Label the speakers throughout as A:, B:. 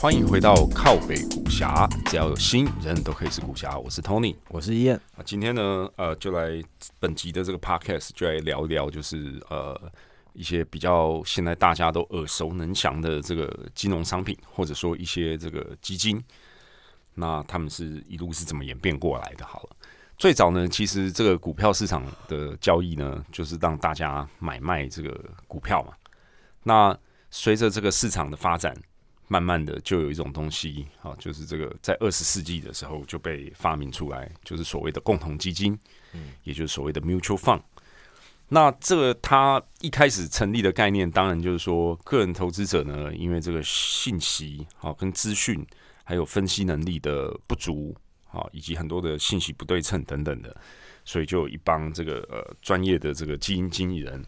A: 欢迎回到靠北古侠，只要有心，人人都可以是古侠。我是 Tony，
B: 我是伊燕。
A: 啊，今天呢，呃，就来本集的这个 Podcast 就来聊一聊，就是呃一些比较现在大家都耳熟能详的这个金融商品，或者说一些这个基金，那他们是一路是怎么演变过来的？好了，最早呢，其实这个股票市场的交易呢，就是让大家买卖这个股票嘛。那随着这个市场的发展。慢慢的，就有一种东西，啊，就是这个在二十世纪的时候就被发明出来，就是所谓的共同基金，嗯，也就是所谓的 mutual fund。那这个它一开始成立的概念，当然就是说，个人投资者呢，因为这个信息好跟资讯，还有分析能力的不足，好，以及很多的信息不对称等等的，所以就有一帮这个呃专业的这个基金经理人，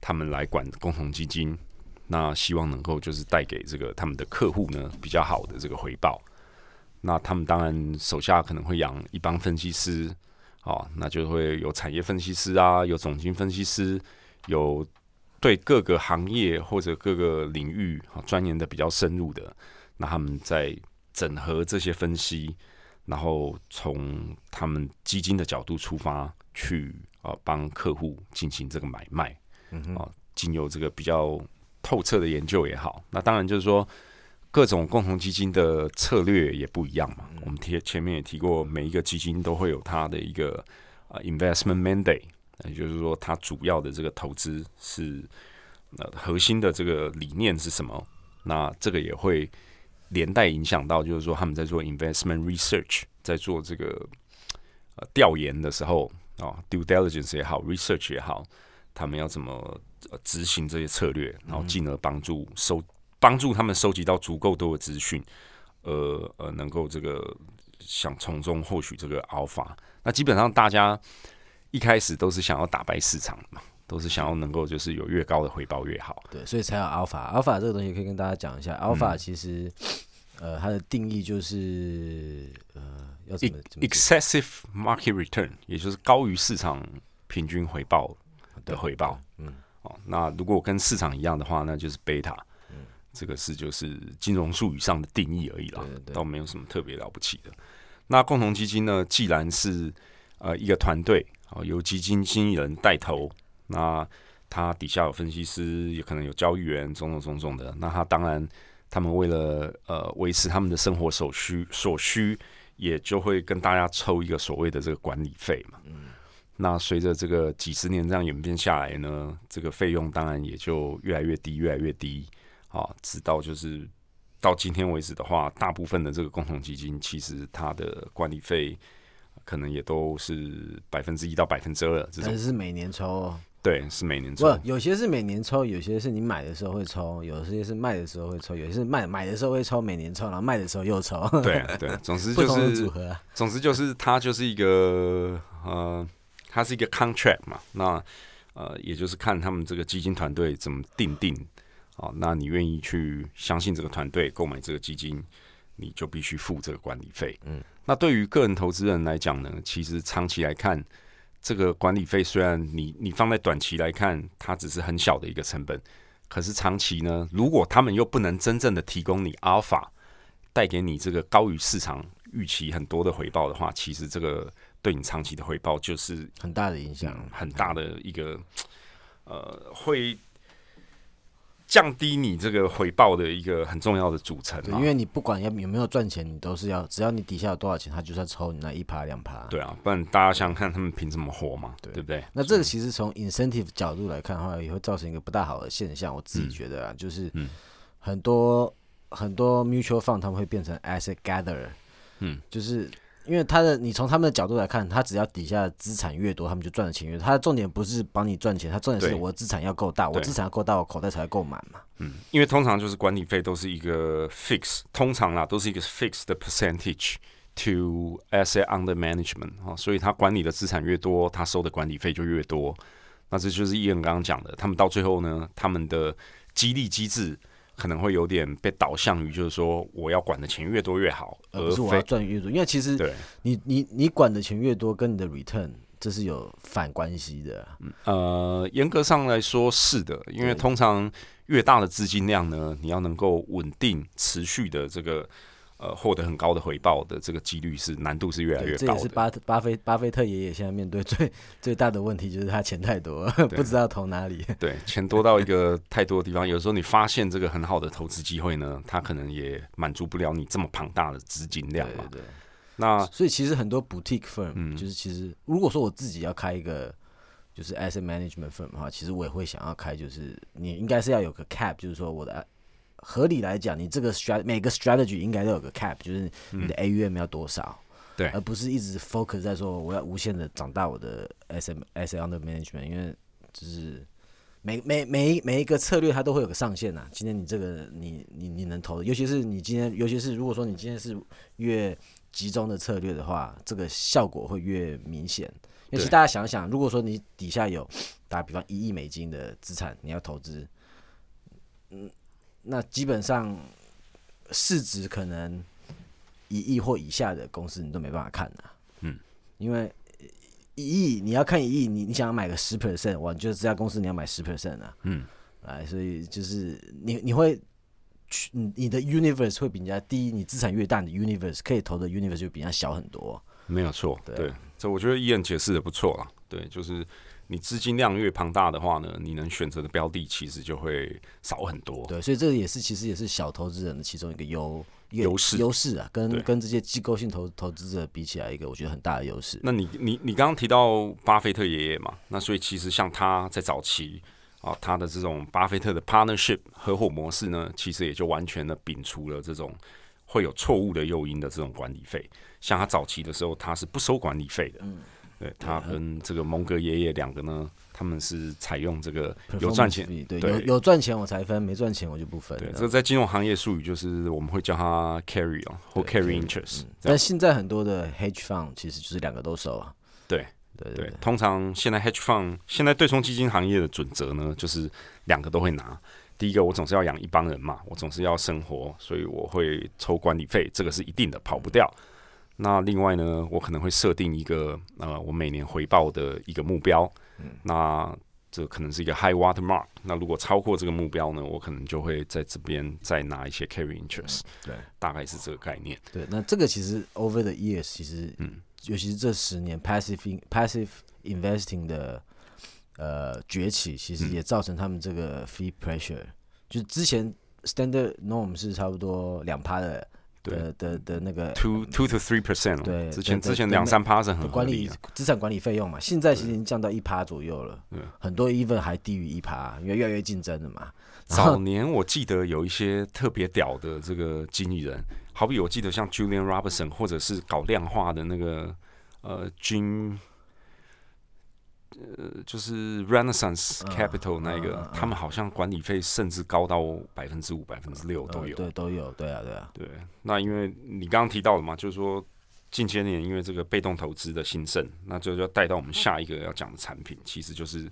A: 他们来管共同基金。那希望能够就是带给这个他们的客户呢比较好的这个回报。那他们当然手下可能会养一帮分析师，哦，那就会有产业分析师啊，有总经分析师，有对各个行业或者各个领域啊钻研的比较深入的。那他们在整合这些分析，然后从他们基金的角度出发，去啊帮客户进行这个买卖，啊，经由这个比较。透彻的研究也好，那当然就是说各种共同基金的策略也不一样嘛。我们提前面也提过，每一个基金都会有它的一个啊 investment mandate，也就是说它主要的这个投资是呃核心的这个理念是什么。那这个也会连带影响到，就是说他们在做 investment research，在做这个呃调研的时候啊，due diligence 也好，research 也好，他们要怎么？执行这些策略，然后进而帮助收帮助他们收集到足够多的资讯，呃呃，能够这个想从中获取这个 alpha。那基本上大家一开始都是想要打败市场嘛，都是想要能够就是有越高的回报越好。
B: 对，所以才有 alpha。alpha 这个东西可以跟大家讲一下，alpha 其实呃它的定义就是呃要怎么
A: excessive market return，也就是高于市场平均回报的回报。嗯。哦那如果跟市场一样的话，那就是贝塔。嗯，这个是就是金融术语上的定义而已啦，倒没有什么特别了不起的。那共同基金呢，既然是呃一个团队啊，由基金经理人带头，那他底下有分析师，也可能有交易员，种种种种的。那他当然，他们为了呃维持他们的生活所需所需，也就会跟大家抽一个所谓的这个管理费嘛。嗯。那随着这个几十年这样演变下来呢，这个费用当然也就越来越低，越来越低，啊，直到就是到今天为止的话，大部分的这个共同基金其实它的管理费可能也都是百分之一到百分之二，这种
B: 是每年抽，
A: 对，是每年抽，
B: 不，有些是每年抽，有些是你买的时候会抽，有些是卖的时候会抽，有些是卖买的时候会抽，每年抽，然后卖的时候又抽，
A: 对对，总之就是
B: 组合，
A: 总之就是它就是一个呃。它是一个 contract 嘛，那呃，也就是看他们这个基金团队怎么定定啊。那你愿意去相信这个团队购买这个基金，你就必须付这个管理费。嗯，那对于个人投资人来讲呢，其实长期来看，这个管理费虽然你你放在短期来看，它只是很小的一个成本，可是长期呢，如果他们又不能真正的提供你 alpha，带给你这个高于市场预期很多的回报的话，其实这个。对你长期的回报就是
B: 很大的影响，
A: 很大的一个呃，会降低你这个回报的一个很重要的组成。
B: 因为你不管要有没有赚钱，你都是要只要你底下有多少钱，他就是要抽你那一趴两趴。
A: 对啊，不然大家想想看，他们凭什么活嘛？对不对？
B: 那这个其实从 incentive 角度来看的话，也会造成一个不大好的现象。我自己觉得啊，就是很多很多 mutual fund 他们会变成 asset gatherer，嗯，就是。因为他的，你从他们的角度来看，他只要底下资产越多，他们就赚的钱越多。他的重点不是帮你赚钱，他重点是我的资产要够大，我资产要够大，我口袋才够满嘛。
A: 嗯，因为通常就是管理费都是一个 fix，通常啦都是一个 fix 的 percentage to asset under management 哈，所以他管理的资产越多，他收的管理费就越多。那这就是伊恩刚刚讲的，他们到最后呢，他们的激励机制可能会有点被导向于，就是说我要管的钱越多越好，
B: 而不是我要赚越多。因为其实你你你管的钱越多，跟你的 return 这是有反关系的。
A: 呃，严格上来说是的，因为通常越大的资金量呢，你要能够稳定持续的这个。呃，获得很高的回报的这个几率是难度是越来越高。
B: 这也是巴巴菲巴菲特爷爷现在面对最最大的问题，就是他钱太多，不知道投哪里。
A: 对，钱多到一个太多的地方，有时候你发现这个很好的投资机会呢，他可能也满足不了你这么庞大的资金量嘛。
B: 对。
A: 那
B: 所以其实很多 boutique firm，就是其实如果说我自己要开一个就是 asset management firm 的话，其实我也会想要开，就是你应该是要有个 cap，就是说我的。合理来讲，你这个 strat 每个 strategy 应该都有个 cap，就是你的 AUM 要多少，
A: 对，
B: 而不是一直 focus 在说我要无限的长大我的 SM SM 的 management，因为就是每每每每一个策略它都会有个上限呐。今天你这个你你你能投的，尤其是你今天，尤其是如果说你今天是越集中的策略的话，这个效果会越明显。因为其实大家想想，如果说你底下有打比方一亿美金的资产，你要投资，嗯。那基本上市值可能一亿或以下的公司，你都没办法看的。嗯，因为一亿你要看一亿，你你想要买个十 percent，哇，就是这家公司你要买十 percent 啊。嗯，来，所以就是你你会去你的 universe 会比人家低，你资产越大，你 universe 可以投的 universe 就比人家小很多。
A: 没有错，对，这我觉得伊恩解释的不错啊。对，就是。你资金量越庞大的话呢，你能选择的标的其实就会少很多。
B: 对，所以这个也是其实也是小投资人的其中一个优
A: 优势
B: 优势啊，跟跟这些机构性投投资者比起来，一个我觉得很大的优势。
A: 那你你你刚刚提到巴菲特爷爷嘛，那所以其实像他在早期啊，他的这种巴菲特的 partnership 合伙模式呢，其实也就完全的摒除了这种会有错误的诱因的这种管理费。像他早期的时候，他是不收管理费的。嗯。对他跟这个蒙格爷爷两个呢，他们是采用这个有赚钱，
B: 对有有赚钱我才分，没赚钱我就不分。
A: 对，这在金融行业术语就是我们会叫它 carry 哦，或 carry interest。
B: 但现在很多的 hedge fund 其实就是两个都收啊。
A: 对对对，通常现在 hedge fund 现在对冲基金行业的准则呢，就是两个都会拿。第一个，我总是要养一帮人嘛，我总是要生活，所以我会抽管理费，这个是一定的，跑不掉。那另外呢，我可能会设定一个呃，我每年回报的一个目标。嗯，那这可能是一个 high water mark。那如果超过这个目标呢，我可能就会在这边再拿一些 carry interest。
B: 对，
A: 大概是这个概念。
B: 对，那这个其实 over the years，其实嗯，尤其是这十年 passive passive investing 的呃崛起，其实也造成他们这个 fee pressure。就是之前 standard norm 是差不多两趴的。的的的那个
A: two two to three percent，
B: 对，
A: 之前之前两三趴是很
B: 管理资产管理费用嘛，现在其实已经降到一趴左右了，很多 even 还低于一趴，因为越来越竞争了嘛。
A: 早年我记得有一些特别屌的这个经理人，好比我记得像 Julian Robertson，或者是搞量化的那个呃 Jim。呃，就是 Renaissance Capital 那个，他们好像管理费甚至高到百分之五、百分之六都有。
B: 对，都有。对啊，对啊。
A: 对，那因为你刚刚提到了嘛，就是说近些年因为这个被动投资的兴盛，那就要带到我们下一个要讲的产品，其实就是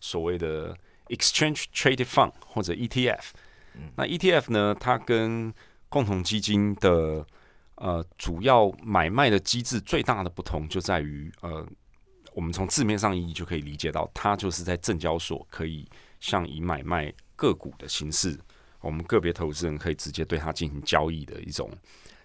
A: 所谓的 Exchange Traded Fund 或者 ETF。那 ETF 呢，它跟共同基金的呃主要买卖的机制最大的不同就在于呃。我们从字面上意义就可以理解到，它就是在证交所可以像以买卖个股的形式，我们个别投资人可以直接对它进行交易的一种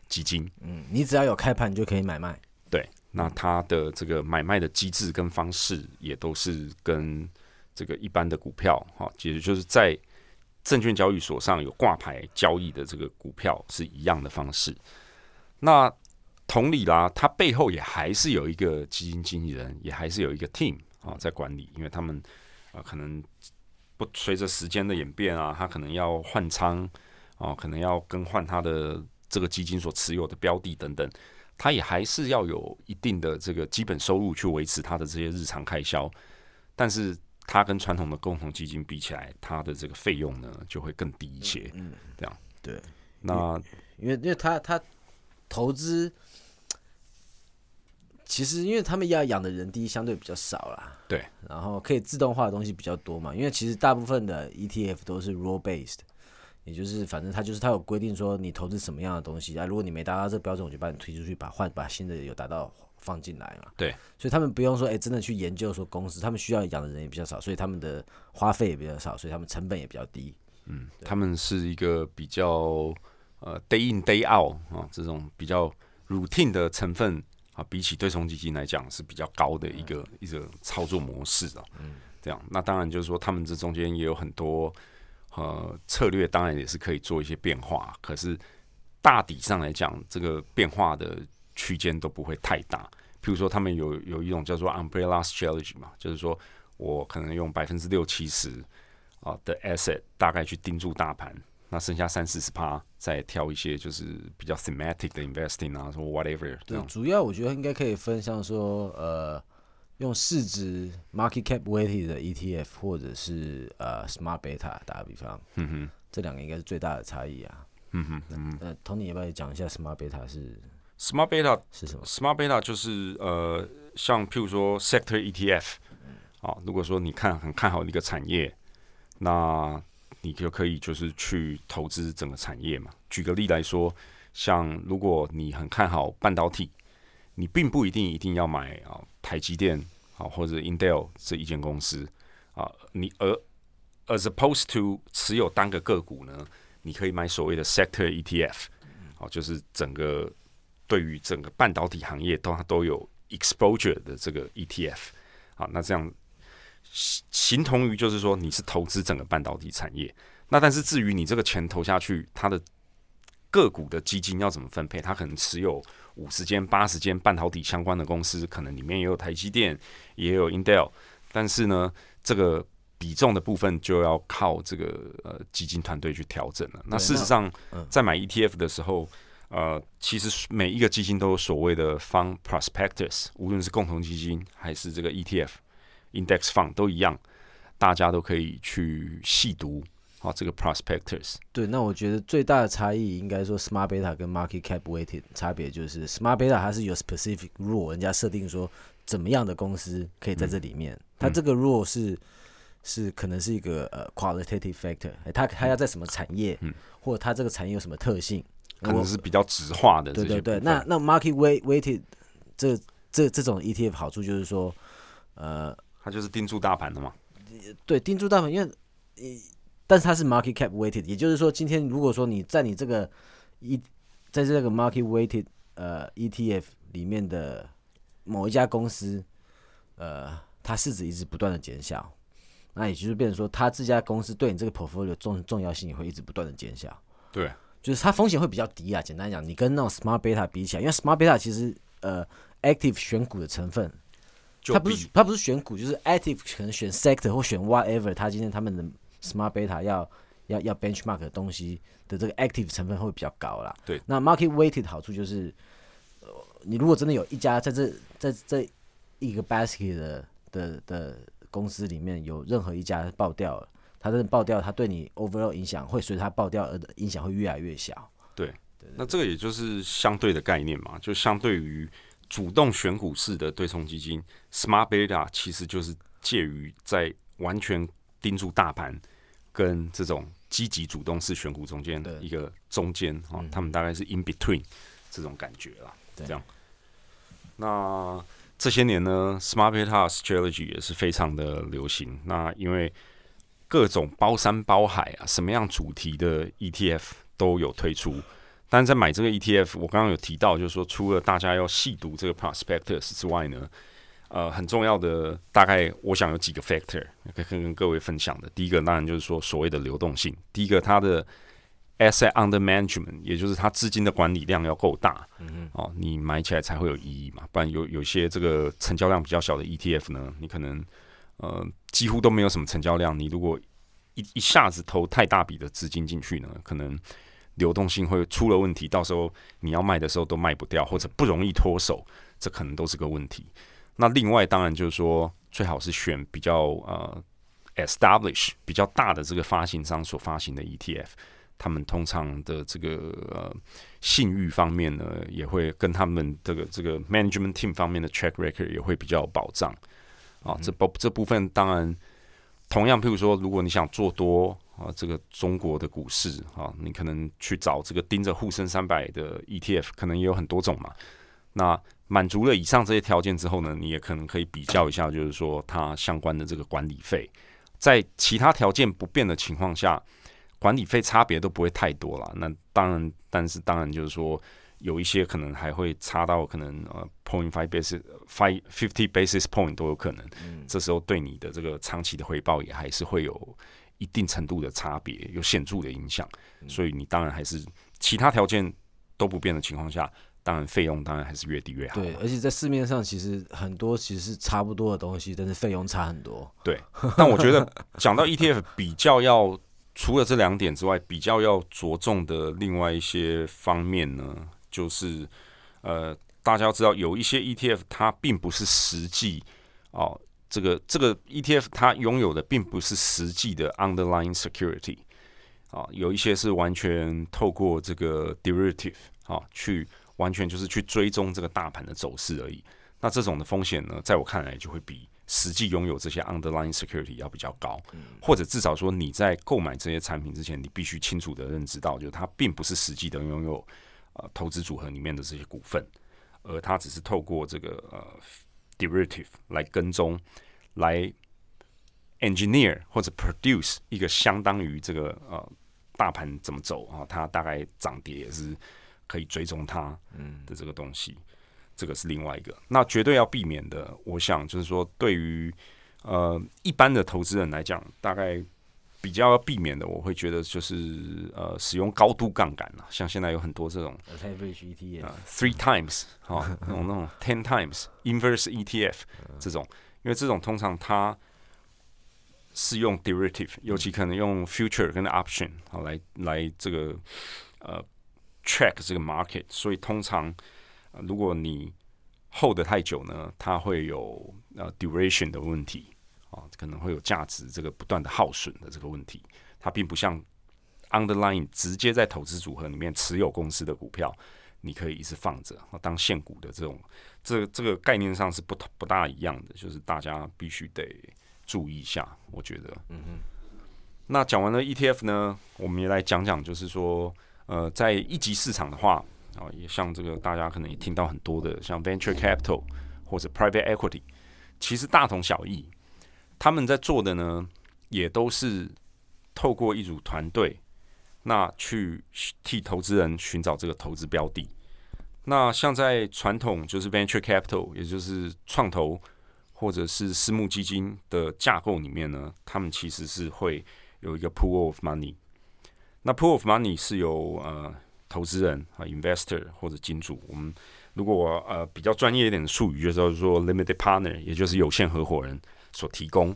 A: 基金。
B: 嗯，你只要有开盘就可以买卖。
A: 对，那它的这个买卖的机制跟方式也都是跟这个一般的股票，哈，其实就是在证券交易所上有挂牌交易的这个股票是一样的方式。那同理啦，它背后也还是有一个基金经理人，也还是有一个 team 啊在管理，因为他们啊可能不随着时间的演变啊，他可能要换仓啊，可能要更换他的这个基金所持有的标的等等，他也还是要有一定的这个基本收入去维持他的这些日常开销，但是他跟传统的共同基金比起来，他的这个费用呢就会更低一些，嗯，这样
B: 对，
A: 那
B: 因为因为他他投资。其实，因为他们要养的人第一相对比较少啦，
A: 对，
B: 然后可以自动化的东西比较多嘛。因为其实大部分的 ETF 都是 role based，也就是反正他就是他有规定说你投资什么样的东西啊，如果你没达到这个标准，我就把你推出去，把换把新的有达到放进来嘛。
A: 对，
B: 所以他们不用说哎真的去研究说公司，他们需要养的人也比较少，所以他们的花费也比较少，所以他们成本也比较低。
A: 嗯，他们是一个比较呃 day in day out 啊这种比较 routine 的成分啊，比起对冲基金来讲是比较高的一个一个操作模式啊。嗯，这样那当然就是说他们这中间也有很多。呃，策略当然也是可以做一些变化，可是大体上来讲，这个变化的区间都不会太大。譬如说，他们有有一种叫做 umbrella strategy 嘛，就是说我可能用百分之六七十啊的 asset 大概去盯住大盘，那剩下三四十趴再挑一些就是比较 thematic 的 investing 啊，说 whatever。
B: 对，主要我觉得应该可以分，像说呃。用市值 market cap weighted 的 ETF，或者是呃 smart beta 打个比方，嗯哼，这两个应该是最大的差异啊。嗯哼，嗯，呃，Tony 要不要讲一下 smart beta 是
A: smart beta
B: 是什么
A: ？smart beta 就是呃，像譬如说 sector ETF，啊，如果说你看很看好一个产业，那你就可以就是去投资整个产业嘛。举个例来说，像如果你很看好半导体。你并不一定一定要买啊，台积电啊或者 Intel 这一间公司啊，你而 as opposed to 持有单个个股呢，你可以买所谓的 sector ETF，哦，就是整个对于整个半导体行业都都有 exposure 的这个 ETF，好，那这样形同于就是说你是投资整个半导体产业，那但是至于你这个钱投下去，它的个股的基金要怎么分配，它可能持有。五十间、八十间半导体相关的公司，可能里面也有台积电，也有 Intel，但是呢，这个比重的部分就要靠这个呃基金团队去调整了。那事实上，在买 ETF 的时候，呃，其实每一个基金都有所谓的 Fund Prospectus，无论是共同基金还是这个 ETF Index Fund 都一样，大家都可以去细读。好，这个 prospectors
B: 对，那我觉得最大的差异应该说 smart beta 跟 market cap weighted 差别就是 smart beta 它是有 specific rule，人家设定说怎么样的公司可以在这里面，它这个 rule 是是可能是一个呃 qualitative factor，它它要在什么产业，嗯或者它这个产业有什么特性，
A: 可能是比较直化的。
B: 对对对，那那 market weighted 这这这种 ETF 好处就是说，呃，
A: 它就是盯住大盘的嘛。
B: 对，盯住大盘，因为但是它是 market cap weighted，也就是说，今天如果说你在你这个一在这个 market weighted 呃 ETF 里面的某一家公司，呃，它市值一直不断的减小，那也就是变成说，它这家公司对你这个 portfolio 重重要性也会一直不断的减小。
A: 对，
B: 就是它风险会比较低啊。简单讲，你跟那种 smart beta 比起来，因为 smart beta 其实呃 active 选股的成分，它不是他不是选股，就是 active 可能选 sector 或选 whatever，他今天他们的 Smart Beta 要要要 benchmark 的东西的这个 active 成分会比较高啦。
A: 对，
B: 那 market weighted 好处就是，呃，你如果真的有一家在这在这一个 basket 的的的公司里面有任何一家爆掉了，它真的爆掉，它对你 overall 影响会随它爆掉而影响会越来越小。
A: 对，那这个也就是相对的概念嘛，就相对于主动选股式的对冲基金，Smart Beta 其实就是介于在完全盯住大盘。跟这种积极主动式选股中间的一个中间啊，他们大概是 in between 这种感觉啦。这样，那这些年呢，smart beta strategy 也是非常的流行。那因为各种包山包海啊，什么样主题的 ETF 都有推出。但是在买这个 ETF，我刚刚有提到，就是说除了大家要细读这个 prospectus 之外呢。呃，很重要的，大概我想有几个 factor 可以跟各位分享的。第一个当然就是说所谓的流动性。第一个，它的 asset under management，也就是它资金的管理量要够大，嗯哦，你买起来才会有意义嘛。不然有有些这个成交量比较小的 ETF 呢，你可能呃几乎都没有什么成交量。你如果一一下子投太大笔的资金进去呢，可能流动性会出了问题，到时候你要卖的时候都卖不掉，或者不容易脱手，这可能都是个问题。那另外当然就是说，最好是选比较呃 establish 比较大的这个发行商所发行的 ETF，他们通常的这个呃信誉方面呢，也会跟他们这个这个 management team 方面的 track record 也会比较有保障啊。这部这部分当然同样，譬如说，如果你想做多啊，这个中国的股市啊，你可能去找这个盯着沪深三百的 ETF，可能也有很多种嘛。那满足了以上这些条件之后呢，你也可能可以比较一下，就是说它相关的这个管理费，在其他条件不变的情况下，管理费差别都不会太多了。那当然，但是当然就是说。有一些可能还会差到可能呃 point five basis five fifty basis point 都有可能，这时候对你的这个长期的回报也还是会有一定程度的差别，有显著的影响。所以你当然还是其他条件都不变的情况下，当然费用当然还是越低越好。
B: 对，而且在市面上其实很多其实是差不多的东西，但是费用差很多。
A: 对，但我觉得讲到 ETF 比较要除了这两点之外，比较要着重的另外一些方面呢。就是，呃，大家要知道，有一些 ETF 它并不是实际哦，这个这个 ETF 它拥有的并不是实际的 underlying security 啊，有一些是完全透过这个 derivative 啊，去完全就是去追踪这个大盘的走势而已。那这种的风险呢，在我看来就会比实际拥有这些 underlying security 要比较高，或者至少说你在购买这些产品之前，你必须清楚的认知到，就是它并不是实际的拥有。呃，投资组合里面的这些股份，而它只是透过这个呃 derivative 来跟踪，来 engineer 或者 produce 一个相当于这个呃大盘怎么走啊，它大概涨跌也是可以追踪它的这个东西，这个是另外一个。那绝对要避免的，我想就是说，对于呃一般的投资人来讲，大概。比较要避免的，我会觉得就是呃，使用高度杠杆了。像现在有很多这种 three times 哈，那种那种 ten times inverse ETF 这种，因为这种通常它是用 derivative，尤其可能用 future 跟 option 好来来这个呃 track 这个 market，所以通常如果你 hold 太久呢，它会有呃 duration 的问题。啊，可能会有价值这个不断的耗损的这个问题，它并不像 underlying 直接在投资组合里面持有公司的股票，你可以一直放着当现股的这种，这这个概念上是不不大一样的，就是大家必须得注意一下，我觉得。嗯哼。那讲完了 ETF 呢，我们也来讲讲，就是说，呃，在一级市场的话，啊，也像这个大家可能也听到很多的，像 venture capital 或者 private equity，其实大同小异。他们在做的呢，也都是透过一组团队，那去替投资人寻找这个投资标的。那像在传统就是 venture capital，也就是创投或者是私募基金的架构里面呢，他们其实是会有一个 pool of money。那 pool of money 是由呃投资人啊 investor 或者金主，我们如果呃比较专业一点的术语，就叫做 limited partner，也就是有限合伙人。所提供，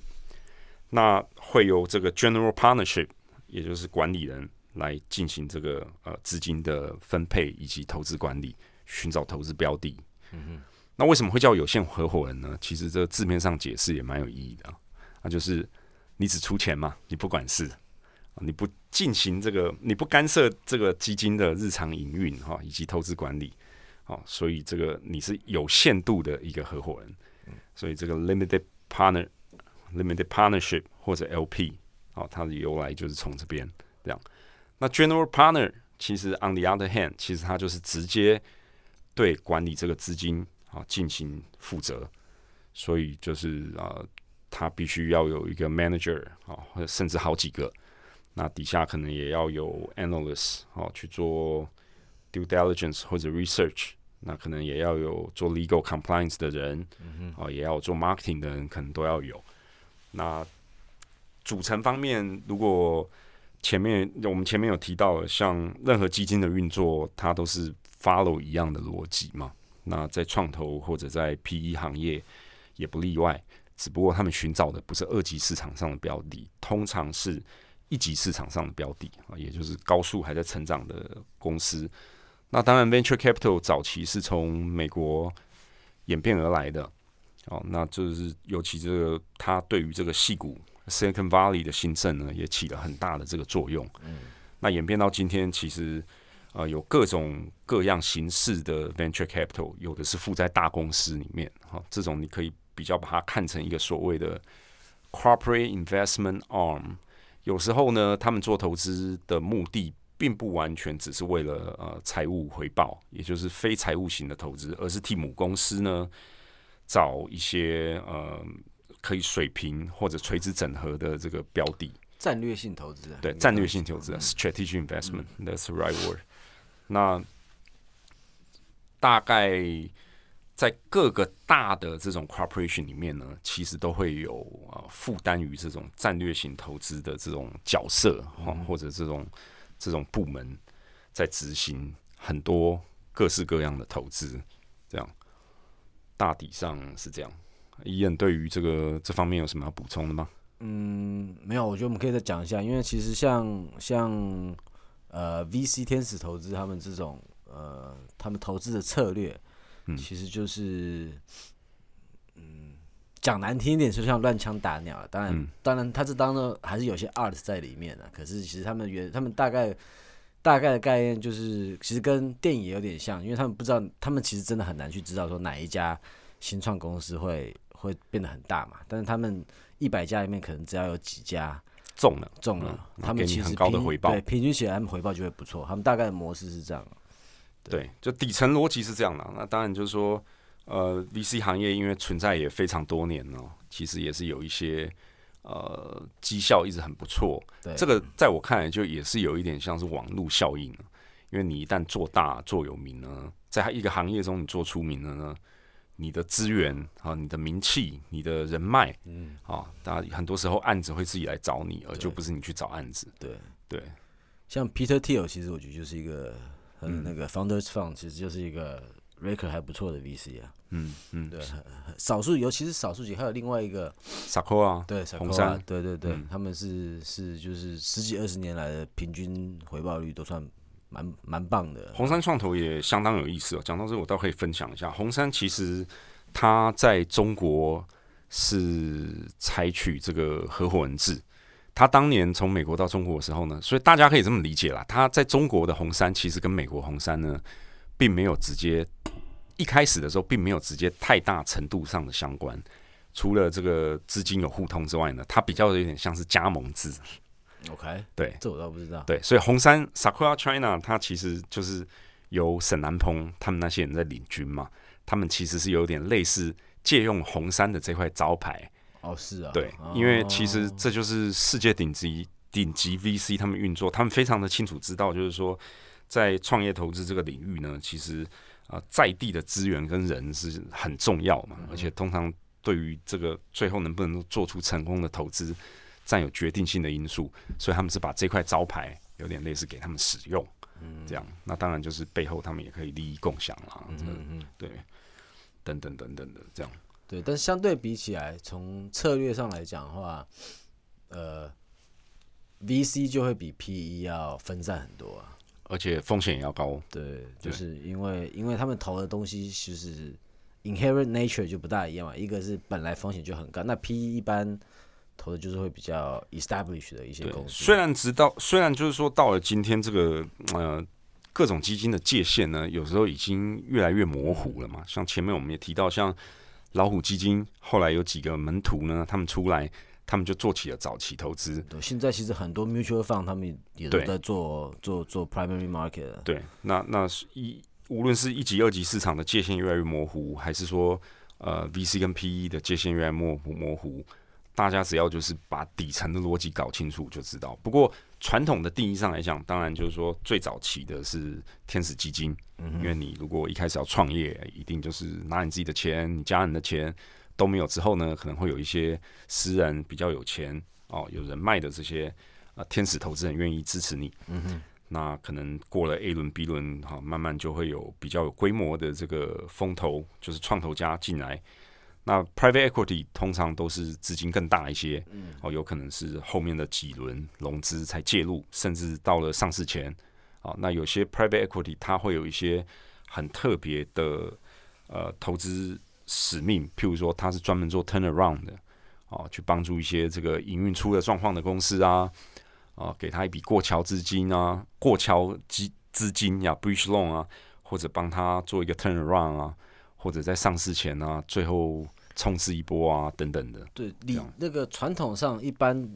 A: 那会由这个 general partnership，也就是管理人来进行这个呃资金的分配以及投资管理，寻找投资标的。嗯哼，那为什么会叫有限合伙人呢？其实这个字面上解释也蛮有意义的，那就是你只出钱嘛，你不管事，你不进行这个，你不干涉这个基金的日常营运哈，以及投资管理，哦，所以这个你是有限度的一个合伙人，所以这个 limited。Partner limited partnership 或者 LP，好，它的由来就是从这边这样。那 General Partner 其实 on the other hand，其实它就是直接对管理这个资金啊进行负责，所以就是啊，它必须要有一个 manager 啊，或者甚至好几个。那底下可能也要有 analyst 哦去做 due diligence 或者 research。那可能也要有做 legal compliance 的人，哦，也要做 marketing 的人，可能都要有。那组成方面，如果前面我们前面有提到，像任何基金的运作，它都是 follow 一样的逻辑嘛。那在创投或者在 PE 行业也不例外，只不过他们寻找的不是二级市场上的标的，通常是一级市场上的标的啊，也就是高速还在成长的公司。那当然，venture capital 早期是从美国演变而来的，哦，那就是尤其这个它对于这个戏股 Silicon Valley 的兴盛呢，也起了很大的这个作用。嗯，那演变到今天，其实呃有各种各样形式的 venture capital，有的是附在大公司里面，哈，这种你可以比较把它看成一个所谓的 corporate investment arm。有时候呢，他们做投资的目的并不完全只是为了呃财务回报，也就是非财务型的投资，而是替母公司呢找一些呃可以水平或者垂直整合的这个标的。
B: 战略性投资，
A: 对，战略性投资，strategic investment，that's the right word。那大概在各个大的这种 corporation 里面呢，其实都会有啊负担于这种战略性投资的这种角色哈，或者这种这种部门在执行很多各式各样的投资，这样大体上是这样。伊恩对于这个这方面有什么要补充的吗？
B: 嗯，没有，我觉得我们可以再讲一下，因为其实像像呃 VC 天使投资他们这种呃他们投资的策略，嗯，其实就是嗯讲难听一点，就像乱枪打鸟。当然，当然，他是当中还是有些 art 在里面的。可是其实他们原他们大概大概的概念就是，其实跟电影也有点像，因为他们不知道，他们其实真的很难去知道说哪一家新创公司会会变得很大嘛。但是他们。一百家里面可能只要有几家
A: 中了，
B: 中了，他们其实
A: 很高的回报，
B: 对，平均起来他们回报就会不错。他们大概的模式是这样，
A: 对，就底层逻辑是这样的。那当然就是说，呃，VC 行业因为存在也非常多年了，其实也是有一些呃绩效一直很不错。
B: 对，
A: 这个在我看来就也是有一点像是网络效应因为你一旦做大做有名呢，在一个行业中你做出名了呢。你的资源啊，你的名气，你的人脉，嗯，啊，大家很多时候案子会自己来找你，而就不是你去找案子。
B: 对
A: 对，
B: 像 Peter Thiel，其实我觉得就是一个很那个 Founders Fund，其实就是一个 record 还不错的 VC 啊。嗯嗯，对，少数尤其是少数几，还有另外一个
A: k o 啊，
B: 对，
A: 红杉，
B: 对对对，他们是是就是十几二十年来的平均回报率都算。蛮蛮棒的，
A: 红杉创投也相当有意思哦。讲到这，我倒可以分享一下。红杉其实它在中国是采取这个合伙人制。他当年从美国到中国的时候呢，所以大家可以这么理解啦。他在中国的红杉其实跟美国红杉呢，并没有直接一开始的时候并没有直接太大程度上的相关。除了这个资金有互通之外呢，它比较有点像是加盟制。
B: OK，
A: 对，
B: 这我倒不知道。
A: 对，所以红杉 Sakura China 它其实就是由沈南鹏他们那些人在领军嘛，他们其实是有点类似借用红杉的这块招牌。
B: 哦，是啊，
A: 对，因为其实这就是世界顶级顶级 VC 他们运作，他们非常的清楚知道，就是说在创业投资这个领域呢，其实啊在地的资源跟人是很重要嘛，而且通常对于这个最后能不能做出成功的投资。占有决定性的因素，所以他们是把这块招牌有点类似给他们使用，这样，那当然就是背后他们也可以利益共享啦，嗯嗯，对，等等等等的这样，
B: 对，但相对比起来，从策略上来讲的话，呃，VC 就会比 PE 要分散很多啊，
A: 而且风险也要高，
B: 对，就是因为因为他们投的东西其实 inherent nature 就不大一样嘛，一个是本来风险就很高，那 PE 一般。投的就是会比较 established 的一些公司。
A: 虽然直到虽然就是说到了今天这个呃各种基金的界限呢，有时候已经越来越模糊了嘛。像前面我们也提到，像老虎基金后来有几个门徒呢，他们出来，他们就做起了早期投资。
B: 对，现在其实很多 mutual fund 他们也都在做做做 primary market。
A: 对，那那一无论是一级、二级市场的界限越来越模糊，还是说呃 VC 跟 PE 的界限越来越模糊模糊。大家只要就是把底层的逻辑搞清楚就知道。不过传统的定义上来讲，当然就是说最早期的是天使基金，因为你如果一开始要创业，一定就是拿你自己的钱、你家人的钱都没有之后呢，可能会有一些私人比较有钱哦、有人脉的这些啊天使投资人愿意支持你。嗯哼，那可能过了 A 轮、B 轮，哈，慢慢就会有比较有规模的这个风投，就是创投家进来。那 private equity 通常都是资金更大一些，哦，有可能是后面的几轮融资才介入，甚至到了上市前，啊，那有些 private equity 它会有一些很特别的呃投资使命，譬如说他是专门做 turnaround 的，哦，去帮助一些这个营运出了状况的公司啊，啊，给他一笔过桥资金啊，过桥资资金呀，bridge loan 啊，或者帮他做一个 turnaround 啊。或者在上市前啊，最后冲刺一波啊等等的。
B: 对，你那个传统上一般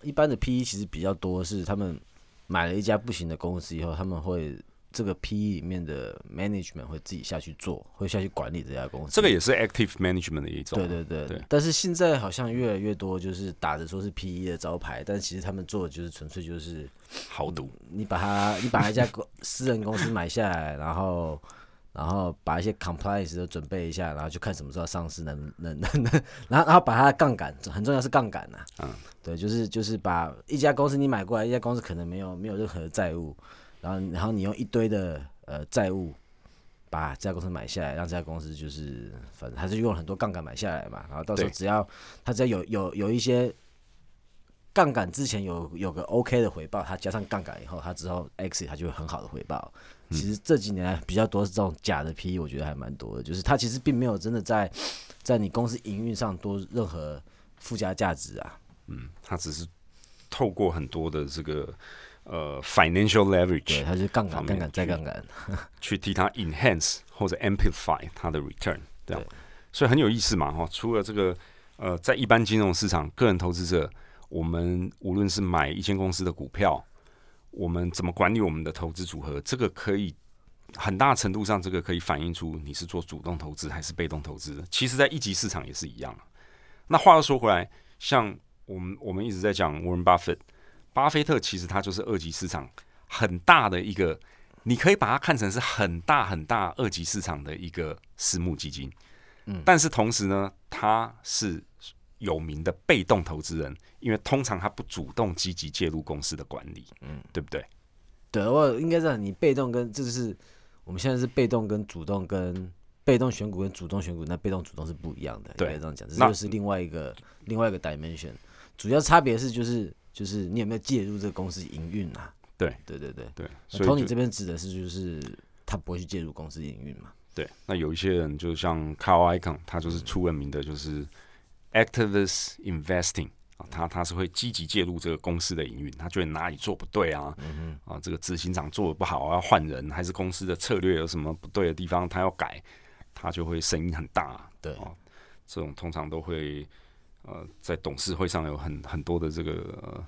B: 一般的 PE 其实比较多是他们买了一家不行的公司以后，他们会。这个 PE 里面的 management 会自己下去做，会下去管理这家公司。
A: 这个也是 active management 的一种。
B: 对对对对。但是现在好像越来越多，就是打着说是 PE 的招牌，但其实他们做的就是纯粹就是
A: 豪赌。
B: 你把它，你把一家 公私人公司买下来，然后然后把一些 compliance 都准备一下，然后就看什么时候上市，能能能能，然后然后把它的杠杆，很重要是杠杆呐。嗯。对，就是就是把一家公司你买过来，一家公司可能没有没有任何的债务。然后，然后你用一堆的呃债务把这家公司买下来，让这家公司就是反正还是用了很多杠杆买下来嘛。然后到时候只要他只要有有有一些杠杆之前有有个 OK 的回报，他加上杠杆以后，他之后 X 他就会很好的回报。其实这几年比较多是这种假的 PE，我觉得还蛮多的，就是他其实并没有真的在在你公司营运上多任何附加价值啊。
A: 嗯，他只是透过很多的这个。呃，financial leverage，
B: 对，它是杠杆、杠杆再杠杆，
A: 去替它 enhance 或者 amplify 它的 return，这样，所以很有意思嘛，哈。除了这个，呃，在一般金融市场，个人投资者，我们无论是买一间公司的股票，我们怎么管理我们的投资组合，这个可以很大程度上，这个可以反映出你是做主动投资还是被动投资。其实，在一级市场也是一样。那话又说回来，像我们我们一直在讲 Warren Buffett。巴菲特其实他就是二级市场很大的一个，你可以把它看成是很大很大二级市场的一个私募基金，嗯，但是同时呢，他是有名的被动投资人，因为通常他不主动积极介入公司的管理，嗯，对不对？
B: 对，我应该是你被动跟这是我们现在是被动跟主动跟被动选股跟主动选股，那被动主动是不一样的，对，这样讲，这就是另外一个另外一个 dimension，主要差别是就是。就是你有没有介入这个公司营运啊？
A: 对
B: 对对对
A: 对。
B: Tony 这边指的是就是他不会去介入公司营运嘛？
A: 对。那有一些人就像 Carl Icahn，他就是出了名的，就是 activist investing 啊，他他是会积极介入这个公司的营运，他觉得哪里做不对啊？嗯啊，这个执行长做的不好，要换人，还是公司的策略有什么不对的地方，他要改，他就会声音很大。
B: 对
A: 啊，这种通常都会。呃，在董事会上有很很多的这个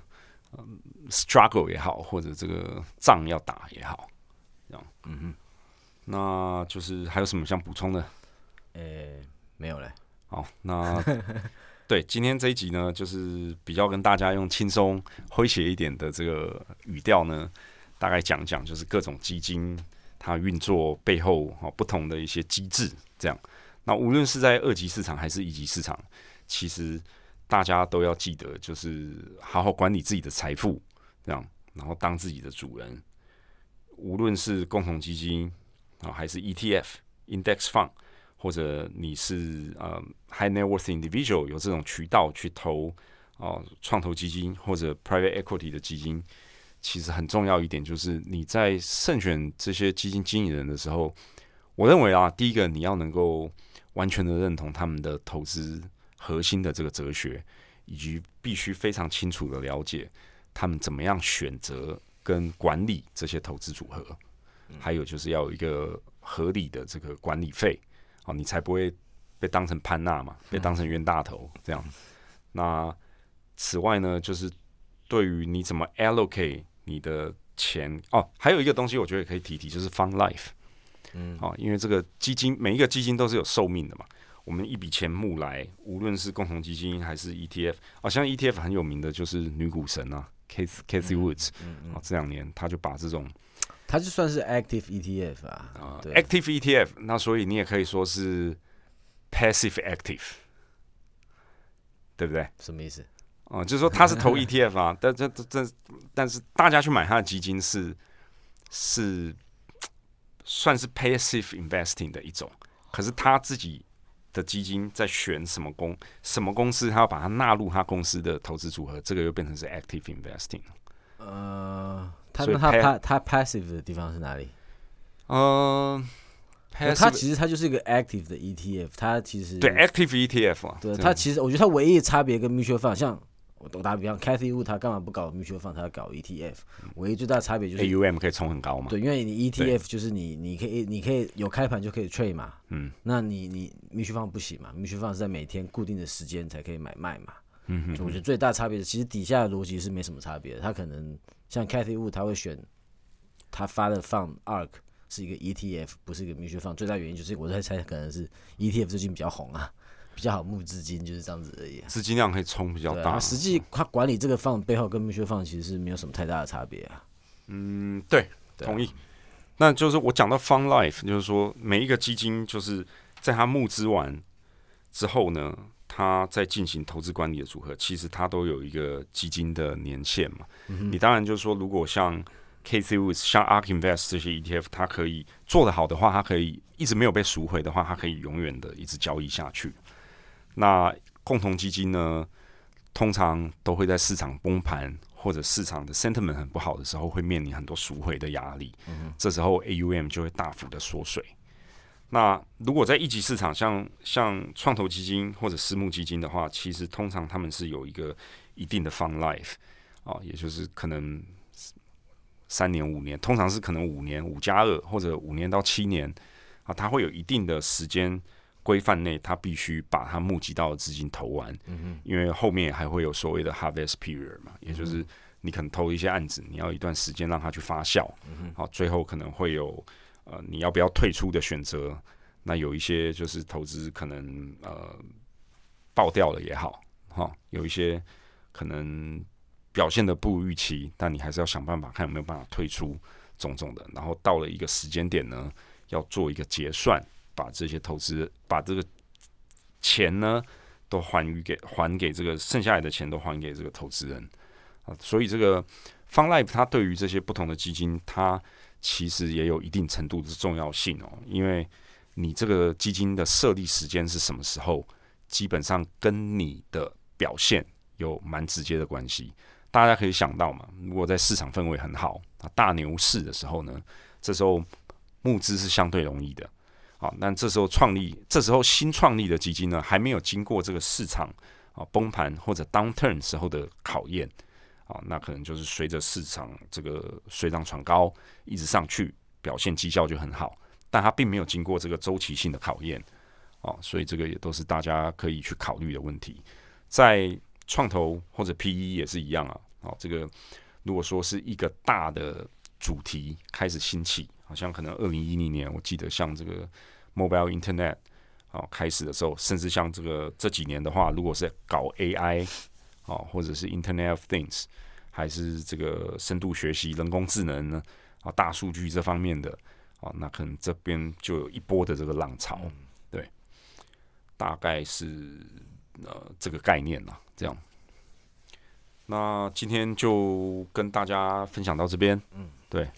A: 呃 struggle 也好，或者这个仗要打也好，这样，嗯哼，那就是还有什么想补充的？
B: 呃，没有嘞。
A: 好，那对今天这一集呢，就是比较跟大家用轻松诙谐一点的这个语调呢，大概讲讲就是各种基金它运作背后哈不同的一些机制，这样。那无论是在二级市场还是一级市场。其实大家都要记得，就是好好管理自己的财富，这样，然后当自己的主人。无论是共同基金啊，还是 ETF、Index Fund，或者你是呃 High Net Worth Individual，有这种渠道去投哦创投基金或者 Private Equity 的基金，其实很重要一点就是你在慎选这些基金经理人的时候，我认为啊，第一个你要能够完全的认同他们的投资。核心的这个哲学，以及必须非常清楚的了解他们怎么样选择跟管理这些投资组合，还有就是要有一个合理的这个管理费，哦，你才不会被当成潘娜嘛，被当成冤大头这样。那此外呢，就是对于你怎么 allocate 你的钱哦，还有一个东西我觉得可以提提，就是 fund life，嗯，哦，因为这个基金每一个基金都是有寿命的嘛。我们一笔钱募来，无论是共同基金还是 ETF，哦，像 ETF 很有名的就是女股神啊，Kathy Kathy Woods，哦，这两年他就把这种，
B: 他就算是 active ETF 啊，
A: 啊，active ETF，那所以你也可以说是 passive active，对不对？
B: 什么意思？
A: 哦，就是说他是投 ETF 啊，但这这但是大家去买他的基金是是算是 passive investing 的一种，可是他自己。的基金在选什么公什么公司，他要把它纳入他公司的投资组合，这个又变成是 active investing。
B: 呃，他他他他 passive 的地方是哪里？
A: 嗯，
B: 它其实它就是一个 active 的 ETF，它其实
A: 对 active ETF 啊，
B: 对它其实我觉得它唯一的差别跟 mutual fund 像我我打比方，Cathy Wood 他干嘛不搞 mutual fund，他要搞 ETF？唯一最大的差别就是
A: AUM 可以冲很高嘛？
B: 对，因为你 ETF 就是你你可以你可以有开盘就可以 trade 嘛，嗯，那你你 mutual fund 不行嘛？mutual fund 是在每天固定的时间才可以买卖嘛，嗯我觉得最大差别其实底下的逻辑是没什么差别的，他可能像 Cathy Wood 他会选他发的 fund ARK 是一个 ETF，不是一个 mutual fund，最大原因就是我在猜可能是 ETF 最近比较红啊。比较好募资金就是这样子而已，
A: 资金量可以冲比较大。
B: 实际他管理这个放背后跟 mutual 放其实是没有什么太大的差别啊。
A: 嗯，对，同意。那就是我讲到 Fund Life，就是说每一个基金就是在它募资完之后呢，它在进行投资管理的组合，其实它都有一个基金的年限嘛。你当然就是说，如果像 K C w 像 Ark Invest 这些 ETF，它可以做得好的话，它可以一直没有被赎回的话，它可以永远的一直交易下去。那共同基金呢，通常都会在市场崩盘或者市场的 sentiment 很不好的时候，会面临很多赎回的压力。嗯，这时候 AUM 就会大幅的缩水。那如果在一级市场，像像创投基金或者私募基金的话，其实通常他们是有一个一定的 fund life 啊，也就是可能三年五年，通常是可能五年五加二或者五年到七年啊，它会有一定的时间。规范内，他必须把他募集到的资金投完，因为后面还会有所谓的 harvest period 嘛，也就是你可能投一些案子，你要一段时间让它去发酵，好，最后可能会有呃你要不要退出的选择。那有一些就是投资可能呃爆掉了也好，哈，有一些可能表现的不如预期，但你还是要想办法看有没有办法退出种种的。然后到了一个时间点呢，要做一个结算。把这些投资，把这个钱呢，都还予给还给这个剩下来的钱都还给这个投资人啊，所以这个 f u n Life 它对于这些不同的基金，它其实也有一定程度的重要性哦，因为你这个基金的设立时间是什么时候，基本上跟你的表现有蛮直接的关系。大家可以想到嘛，如果在市场氛围很好啊，大牛市的时候呢，这时候募资是相对容易的。好，那这时候创立，这时候新创立的基金呢，还没有经过这个市场啊崩盘或者 downturn 时候的考验，啊，那可能就是随着市场这个水涨船高一直上去，表现绩效就很好，但它并没有经过这个周期性的考验，啊，所以这个也都是大家可以去考虑的问题。在创投或者 PE 也是一样啊，哦，这个如果说是一个大的主题开始兴起。好像可能二零一零年，我记得像这个 mobile internet 啊开始的时候，甚至像这个这几年的话，如果是搞 AI 啊，或者是 Internet of Things，还是这个深度学习、人工智能呢啊、大数据这方面的啊，那可能这边就有一波的这个浪潮，对，大概是呃这个概念啦，这样。那今天就跟大家分享到这边，嗯，对。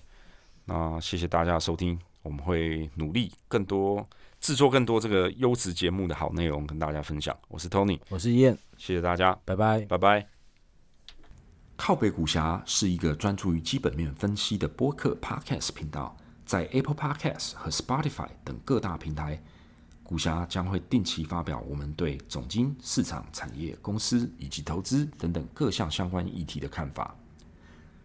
A: 那谢谢大家的收听，我们会努力更多制作更多这个优质节目的好内容跟大家分享。我是 Tony，
B: 我是燕，
A: 谢谢大家，
B: 拜拜，
A: 拜拜。靠北股侠是一个专注于基本面分析的播客 Podcast 频道，在 Apple Podcast 和 Spotify 等各大平台，股侠将会定期发表我们对总经、市场、产业、公司以及投资等等各项相关议题的看法。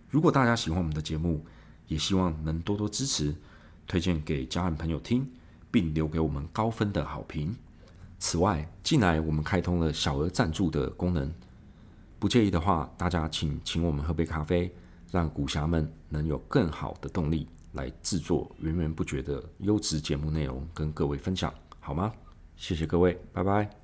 A: 如果大家喜欢我们的节目，也希望能多多支持，推荐给家人朋友听，并留给我们高分的好评。此外，近来我们开通了小额赞助的功能，不介意的话，大家请请我们喝杯咖啡，让股侠们能有更好的动力来制作源源不绝的优质节目内容跟各位分享，好吗？谢谢各位，拜拜。